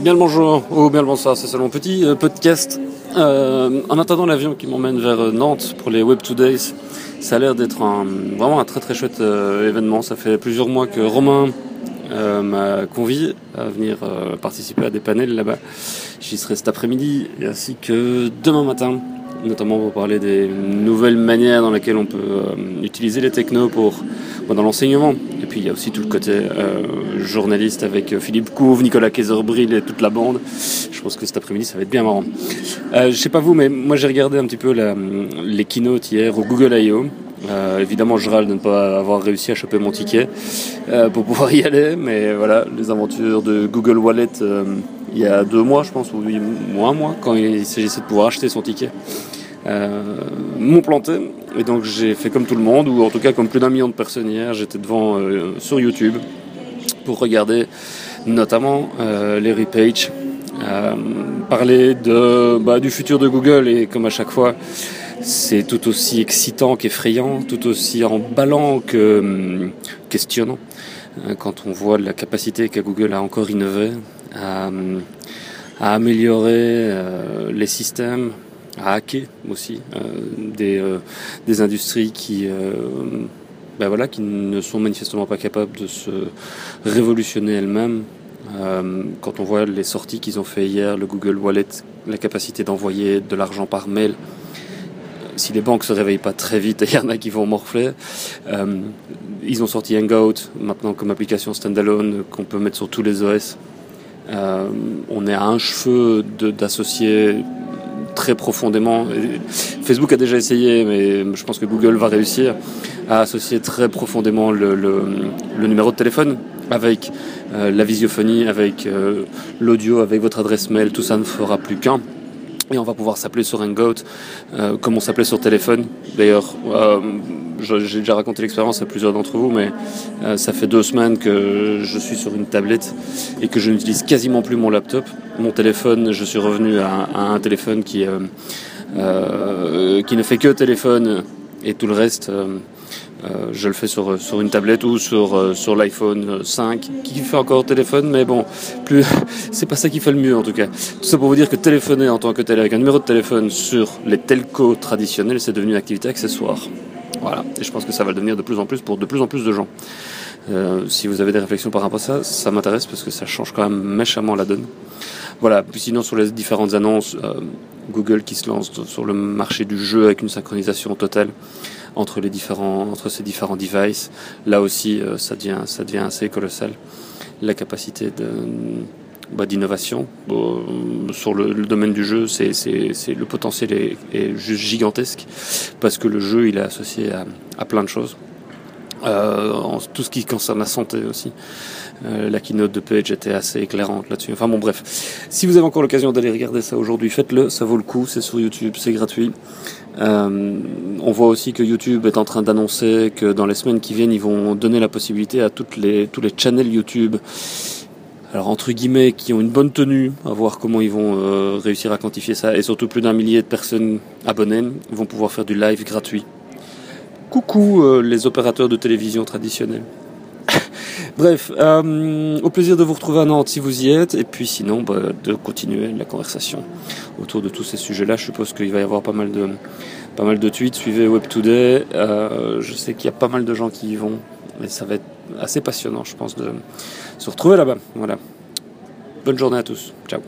Bien le bonjour ou bien le bonsoir, c'est seulement petit euh, podcast. Euh, en attendant l'avion qui m'emmène vers euh, Nantes pour les Web 2 Days, ça a l'air d'être vraiment un très très chouette événement. Ça fait plusieurs mois que Romain m'a convié à venir participer à des panels là-bas. J'y serai cet après-midi ainsi que demain matin notamment pour parler des nouvelles manières dans lesquelles on peut utiliser les technos pour, dans l'enseignement. Et puis il y a aussi tout le côté euh, journaliste avec euh, Philippe Couve, Nicolas Kaiserbril et toute la bande. Je pense que cet après-midi ça va être bien marrant. Euh, je sais pas vous, mais moi j'ai regardé un petit peu la, les keynotes hier au Google I.O. Euh, évidemment, je râle de ne pas avoir réussi à choper mon ticket euh, pour pouvoir y aller, mais voilà, les aventures de Google Wallet euh, il y a deux mois, je pense, ou moins un mois, quand il s'agissait de pouvoir acheter son ticket, m'ont planté. Et donc j'ai fait comme tout le monde, ou en tout cas comme plus d'un million de personnes hier, j'étais devant sur YouTube pour regarder notamment les repages, parler de, bah, du futur de Google et comme à chaque fois, c'est tout aussi excitant qu'effrayant, tout aussi emballant que hum, questionnant. Euh, quand on voit la capacité qu'a Google à encore innover, à, hum, améliorer euh, les systèmes, à hacker aussi euh, des, des, industries qui, ben voilà, qui ne sont manifestement pas capables de se révolutionner elles-mêmes. quand on voit les sorties qu'ils ont fait hier, le Google Wallet, la capacité d'envoyer de l'argent par mail, si les banques se réveillent pas très vite, il y en a qui vont morfler. Euh, ils ont sorti Hangout maintenant comme application standalone qu'on peut mettre sur tous les OS. Euh, on est à un cheveu d'associer très profondément. Facebook a déjà essayé, mais je pense que Google va réussir à associer très profondément le, numéro de téléphone avec euh, la visiophonie, avec euh, l'audio, avec votre adresse mail. Tout ça ne fera plus qu'un et on va pouvoir s'appeler sur Hangout euh, comme on s'appelait sur téléphone. D'ailleurs, j'ai déjà raconté l'expérience à plusieurs d'entre vous, mais euh, ça fait deux semaines que je suis sur une tablette et que je n'utilise quasiment plus mon laptop. Mon téléphone, je suis revenu à, un téléphone qui, euh, euh, qui ne fait que téléphone et tout le reste je le fais sur, sur une tablette ou sur, sur l'iPhone 5 qui fait encore téléphone, mais bon, plus c'est pas ça qui fait le mieux en tout cas. Tout ça pour vous dire que téléphoner en tant que tel avec un numéro de téléphone sur les telcos traditionnels, c'est devenu une activité accessoire. Voilà, et je pense que ça va devenir de plus en plus pour de plus en plus de gens. Euh, si vous avez des réflexions par rapport à ça, ça m'intéresse parce que ça change quand même méchamment la donne. Voilà, puis sinon sur les différentes annonces, euh, Google qui se lance sur le marché du jeu avec une synchronisation totale entre les différents entre ces différents devices. Là aussi, euh, ça devient ça devient assez colossal. La capacité de bah, d'innovation sur le, le, domaine du jeu, c'est, c'est, c'est le potentiel est, est, juste gigantesque parce que le jeu il est associé à, à plein de choses. Euh, en tout ce qui concerne la santé aussi. Euh, la keynote de Page était assez éclairante là-dessus. Enfin bon, bref. Si vous avez encore l'occasion d'aller regarder ça aujourd'hui, faites-le, ça vaut le coup, c'est sur YouTube, c'est gratuit. Euh, on voit aussi que YouTube est en train d'annoncer que dans les semaines qui viennent, ils vont donner la possibilité à toutes les, tous les channels YouTube, alors entre guillemets, qui ont une bonne tenue, à voir comment ils vont euh, réussir à quantifier ça, et surtout plus d'un millier de personnes abonnées vont pouvoir faire du live gratuit. Coucou euh, les opérateurs de télévision traditionnels. Bref, euh, au plaisir de vous retrouver à Nantes si vous y êtes, et puis sinon bah, de continuer la conversation autour de tous ces sujets-là. Je suppose qu'il va y avoir pas mal de, pas mal de tweets. Suivez Web Today. Je sais qu'il y a pas mal de gens qui y vont, et ça va être assez passionnant, je pense, de se retrouver là-bas. Voilà. Bonne journée à tous. Ciao.